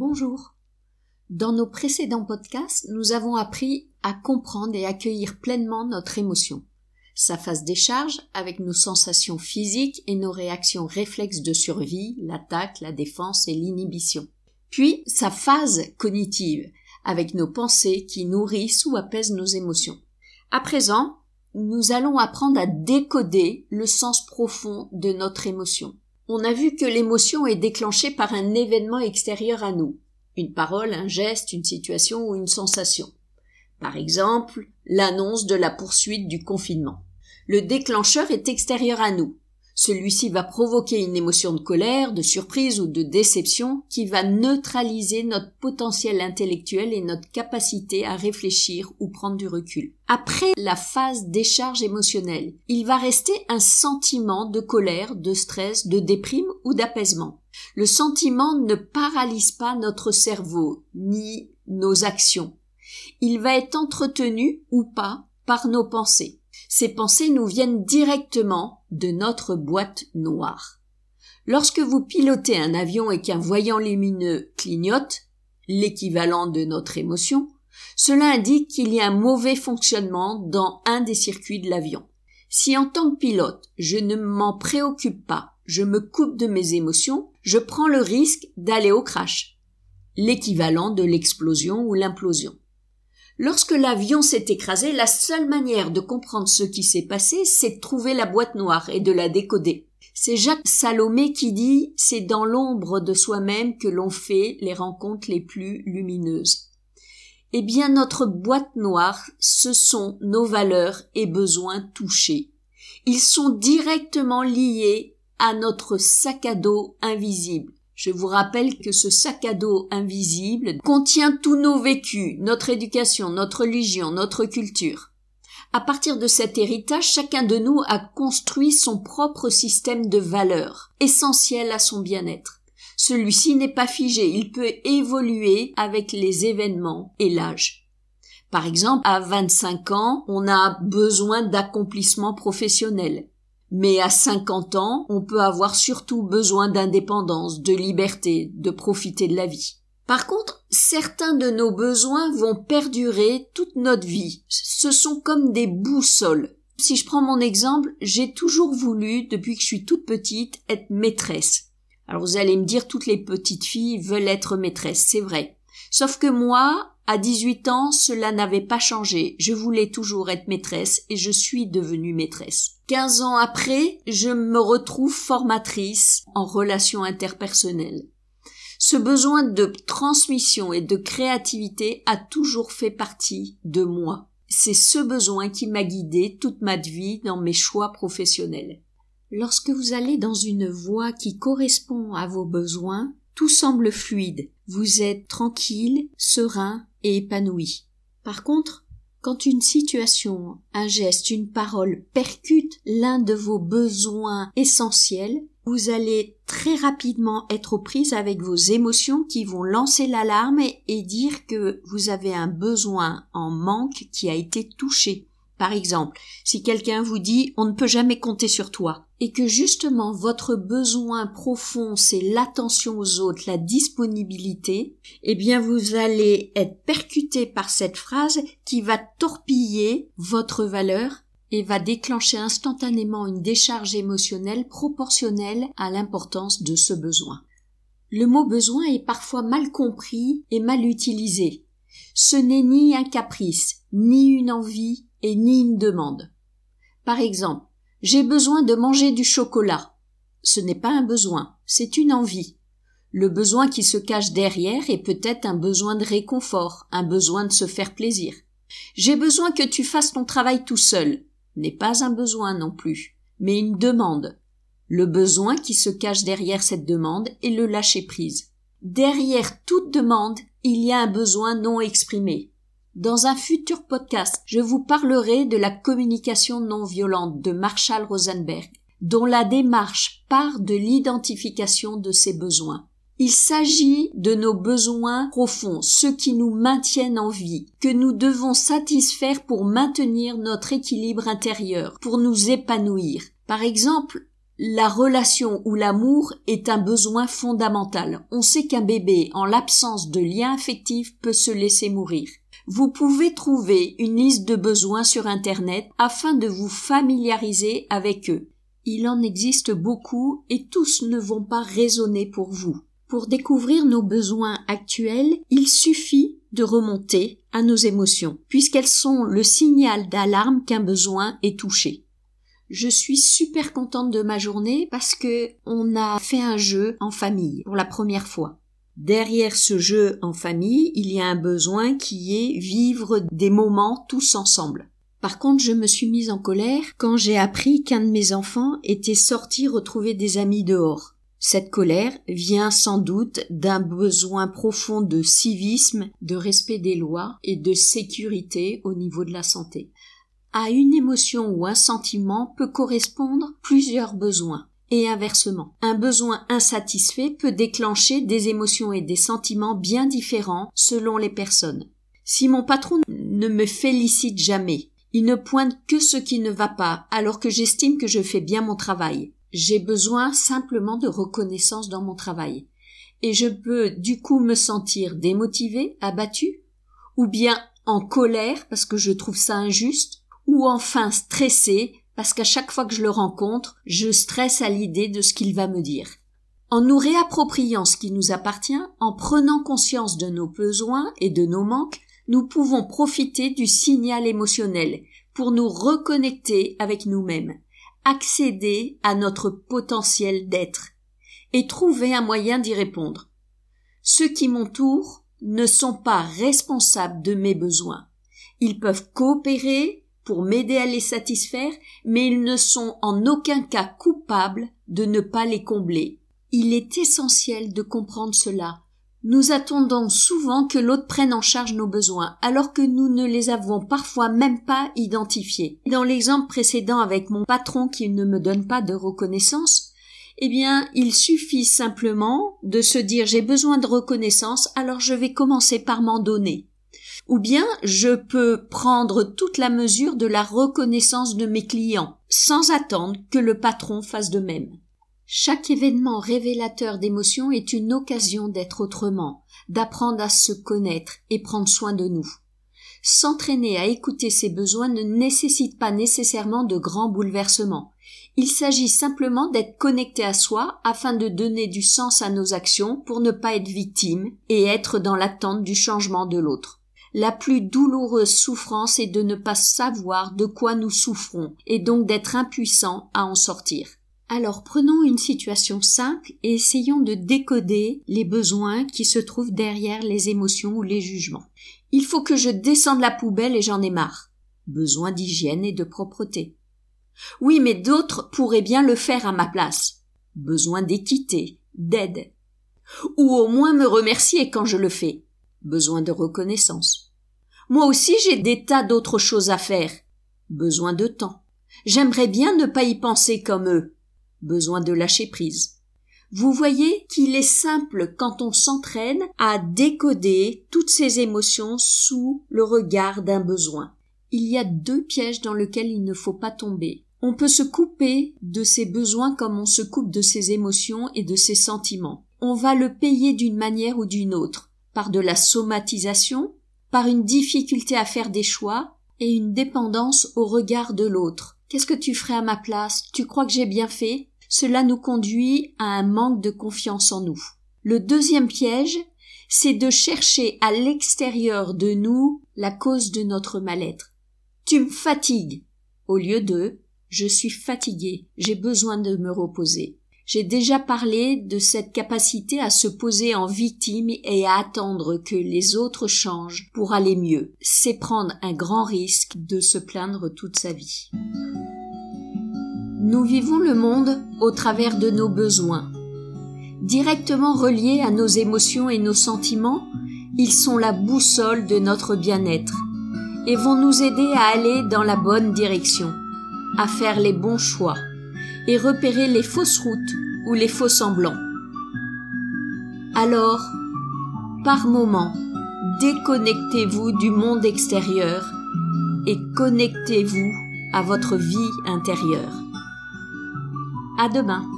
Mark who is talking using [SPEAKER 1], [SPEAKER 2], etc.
[SPEAKER 1] Bonjour. Dans nos précédents podcasts, nous avons appris à comprendre et accueillir pleinement notre émotion. Sa phase décharge avec nos sensations physiques et nos réactions réflexes de survie, l'attaque, la défense et l'inhibition. Puis sa phase cognitive avec nos pensées qui nourrissent ou apaisent nos émotions. À présent, nous allons apprendre à décoder le sens profond de notre émotion. On a vu que l'émotion est déclenchée par un événement extérieur à nous, une parole, un geste, une situation ou une sensation. Par exemple, l'annonce de la poursuite du confinement. Le déclencheur est extérieur à nous. Celui-ci va provoquer une émotion de colère, de surprise ou de déception qui va neutraliser notre potentiel intellectuel et notre capacité à réfléchir ou prendre du recul. Après la phase décharge émotionnelle, il va rester un sentiment de colère, de stress, de déprime ou d'apaisement. Le sentiment ne paralyse pas notre cerveau ni nos actions. Il va être entretenu ou pas par nos pensées. Ces pensées nous viennent directement de notre boîte noire. Lorsque vous pilotez un avion et qu'un voyant lumineux clignote, l'équivalent de notre émotion, cela indique qu'il y a un mauvais fonctionnement dans un des circuits de l'avion. Si en tant que pilote, je ne m'en préoccupe pas, je me coupe de mes émotions, je prends le risque d'aller au crash, l'équivalent de l'explosion ou l'implosion. Lorsque l'avion s'est écrasé, la seule manière de comprendre ce qui s'est passé, c'est de trouver la boîte noire et de la décoder. C'est Jacques Salomé qui dit c'est dans l'ombre de soi-même que l'on fait les rencontres les plus lumineuses. Eh bien, notre boîte noire, ce sont nos valeurs et besoins touchés. Ils sont directement liés à notre sac à dos invisible. Je vous rappelle que ce sac à dos invisible contient tous nos vécus, notre éducation, notre religion, notre culture. À partir de cet héritage, chacun de nous a construit son propre système de valeurs, essentiel à son bien-être. Celui-ci n'est pas figé, il peut évoluer avec les événements et l'âge. Par exemple, à 25 ans, on a besoin d'accomplissement professionnel. Mais à 50 ans, on peut avoir surtout besoin d'indépendance, de liberté, de profiter de la vie. Par contre, certains de nos besoins vont perdurer toute notre vie. Ce sont comme des boussoles. Si je prends mon exemple, j'ai toujours voulu, depuis que je suis toute petite, être maîtresse. Alors vous allez me dire, toutes les petites filles veulent être maîtresses, c'est vrai. Sauf que moi, à 18 ans, cela n'avait pas changé. Je voulais toujours être maîtresse et je suis devenue maîtresse. 15 ans après, je me retrouve formatrice en relations interpersonnelles. Ce besoin de transmission et de créativité a toujours fait partie de moi. C'est ce besoin qui m'a guidée toute ma vie dans mes choix professionnels. Lorsque vous allez dans une voie qui correspond à vos besoins, tout semble fluide. Vous êtes tranquille, serein et épanoui. Par contre, quand une situation, un geste, une parole percute l'un de vos besoins essentiels, vous allez très rapidement être aux prises avec vos émotions qui vont lancer l'alarme et dire que vous avez un besoin en manque qui a été touché. Par exemple, si quelqu'un vous dit on ne peut jamais compter sur toi, et que justement votre besoin profond c'est l'attention aux autres, la disponibilité, eh bien vous allez être percuté par cette phrase qui va torpiller votre valeur et va déclencher instantanément une décharge émotionnelle proportionnelle à l'importance de ce besoin. Le mot besoin est parfois mal compris et mal utilisé. Ce n'est ni un caprice, ni une envie, et ni une demande. Par exemple, j'ai besoin de manger du chocolat. Ce n'est pas un besoin, c'est une envie. Le besoin qui se cache derrière est peut-être un besoin de réconfort, un besoin de se faire plaisir. J'ai besoin que tu fasses ton travail tout seul n'est pas un besoin non plus, mais une demande. Le besoin qui se cache derrière cette demande est le lâcher prise. Derrière toute demande, il y a un besoin non exprimé. Dans un futur podcast, je vous parlerai de la communication non violente de Marshall Rosenberg, dont la démarche part de l'identification de ses besoins. Il s'agit de nos besoins profonds, ceux qui nous maintiennent en vie, que nous devons satisfaire pour maintenir notre équilibre intérieur, pour nous épanouir. Par exemple, la relation ou l'amour est un besoin fondamental. On sait qu'un bébé, en l'absence de lien affectif, peut se laisser mourir. Vous pouvez trouver une liste de besoins sur Internet afin de vous familiariser avec eux. Il en existe beaucoup et tous ne vont pas résonner pour vous. Pour découvrir nos besoins actuels, il suffit de remonter à nos émotions, puisqu'elles sont le signal d'alarme qu'un besoin est touché. Je suis super contente de ma journée parce que on a fait un jeu en famille pour la première fois. Derrière ce jeu en famille, il y a un besoin qui est vivre des moments tous ensemble. Par contre, je me suis mise en colère quand j'ai appris qu'un de mes enfants était sorti retrouver des amis dehors. Cette colère vient sans doute d'un besoin profond de civisme, de respect des lois et de sécurité au niveau de la santé. À une émotion ou un sentiment peut correspondre plusieurs besoins et inversement. Un besoin insatisfait peut déclencher des émotions et des sentiments bien différents selon les personnes. Si mon patron ne me félicite jamais, il ne pointe que ce qui ne va pas, alors que j'estime que je fais bien mon travail. J'ai besoin simplement de reconnaissance dans mon travail. Et je peux du coup me sentir démotivé, abattu, ou bien en colère parce que je trouve ça injuste, ou enfin stressé parce qu'à chaque fois que je le rencontre, je stresse à l'idée de ce qu'il va me dire. En nous réappropriant ce qui nous appartient, en prenant conscience de nos besoins et de nos manques, nous pouvons profiter du signal émotionnel pour nous reconnecter avec nous-mêmes, accéder à notre potentiel d'être et trouver un moyen d'y répondre. Ceux qui m'entourent ne sont pas responsables de mes besoins. Ils peuvent coopérer, pour m'aider à les satisfaire, mais ils ne sont en aucun cas coupables de ne pas les combler. Il est essentiel de comprendre cela. Nous attendons souvent que l'autre prenne en charge nos besoins, alors que nous ne les avons parfois même pas identifiés. Dans l'exemple précédent avec mon patron qui ne me donne pas de reconnaissance, eh bien, il suffit simplement de se dire j'ai besoin de reconnaissance, alors je vais commencer par m'en donner ou bien je peux prendre toute la mesure de la reconnaissance de mes clients, sans attendre que le patron fasse de même. Chaque événement révélateur d'émotion est une occasion d'être autrement, d'apprendre à se connaître et prendre soin de nous. S'entraîner à écouter ses besoins ne nécessite pas nécessairement de grands bouleversements. Il s'agit simplement d'être connecté à soi afin de donner du sens à nos actions pour ne pas être victime et être dans l'attente du changement de l'autre. La plus douloureuse souffrance est de ne pas savoir de quoi nous souffrons et donc d'être impuissant à en sortir. Alors prenons une situation simple et essayons de décoder les besoins qui se trouvent derrière les émotions ou les jugements. Il faut que je descende la poubelle et j'en ai marre. Besoin d'hygiène et de propreté. Oui, mais d'autres pourraient bien le faire à ma place. Besoin d'équité, d'aide. Ou au moins me remercier quand je le fais besoin de reconnaissance. Moi aussi j'ai des tas d'autres choses à faire, besoin de temps. J'aimerais bien ne pas y penser comme eux, besoin de lâcher prise. Vous voyez qu'il est simple quand on s'entraîne à décoder toutes ces émotions sous le regard d'un besoin. Il y a deux pièges dans lesquels il ne faut pas tomber. On peut se couper de ses besoins comme on se coupe de ses émotions et de ses sentiments. On va le payer d'une manière ou d'une autre par de la somatisation, par une difficulté à faire des choix et une dépendance au regard de l'autre. Qu'est-ce que tu ferais à ma place? Tu crois que j'ai bien fait? Cela nous conduit à un manque de confiance en nous. Le deuxième piège, c'est de chercher à l'extérieur de nous la cause de notre mal-être. Tu me fatigues au lieu de je suis fatigué, j'ai besoin de me reposer. J'ai déjà parlé de cette capacité à se poser en victime et à attendre que les autres changent pour aller mieux. C'est prendre un grand risque de se plaindre toute sa vie. Nous vivons le monde au travers de nos besoins. Directement reliés à nos émotions et nos sentiments, ils sont la boussole de notre bien-être et vont nous aider à aller dans la bonne direction, à faire les bons choix et repérer les fausses routes ou les faux semblants. Alors, par moment, déconnectez-vous du monde extérieur et connectez-vous à votre vie intérieure. À demain!